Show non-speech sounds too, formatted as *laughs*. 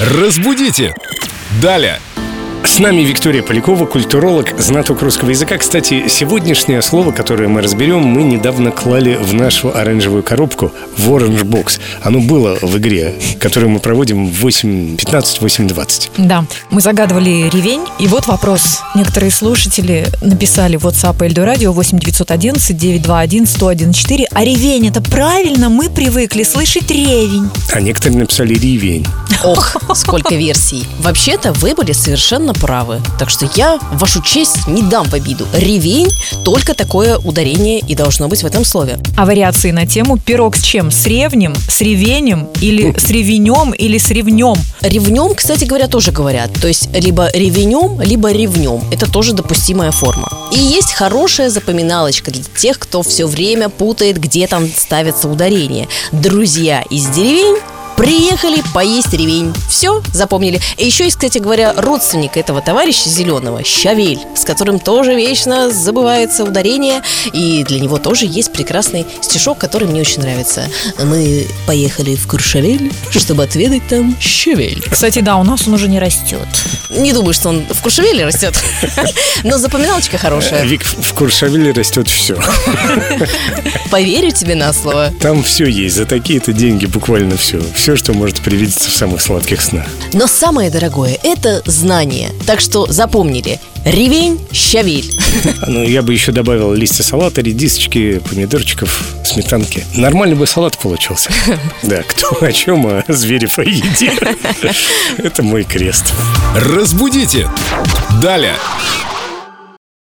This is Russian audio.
Разбудите! Далее! С нами Виктория Полякова, культуролог, знаток русского языка. Кстати, сегодняшнее слово, которое мы разберем, мы недавно клали в нашу оранжевую коробку в Orange Box. Оно было в игре, которую мы проводим в 8.15, 8.20. Да, мы загадывали ревень, и вот вопрос. Некоторые слушатели написали в WhatsApp Эльдо Радио 8 911 921 1014. А ревень это правильно? Мы привыкли слышать ревень. А некоторые написали ревень. Ох, сколько версий. Вообще-то вы были совершенно правы. Так что я вашу честь не дам в обиду. Ревень – только такое ударение и должно быть в этом слове. А вариации на тему пирог с чем? С ревнем, с ревенем или с ревенем или с ревнем? Ревнем, кстати говоря, тоже говорят. То есть либо ревенем, либо ревнем. Это тоже допустимая форма. И есть хорошая запоминалочка для тех, кто все время путает, где там ставится ударение. Друзья из деревень Приехали поесть ревень. Все, запомнили. И еще есть, кстати говоря, родственник этого товарища зеленого, Щавель, с которым тоже вечно забывается ударение. И для него тоже есть прекрасный стишок, который мне очень нравится. Мы поехали в Куршавель, чтобы отведать там щавель. Кстати, да, у нас он уже не растет. Не думаю, что он в Куршавеле растет. Но запоминалочка хорошая. Вик, в Куршавеле растет все. Поверю тебе на слово. Там все есть. За такие-то деньги буквально все. Все, что может привидеться в самых сладких снах. Но самое дорогое – это знание. Так что запомнили. Ревень, щавель. *laughs* Ну, я бы еще добавил листья салата, редисочки, помидорчиков, сметанки. Нормальный бы салат получился. *laughs* Да, кто о чем, а Зверев о еде. *laughs* Это мой крест. Разбудите! Далее!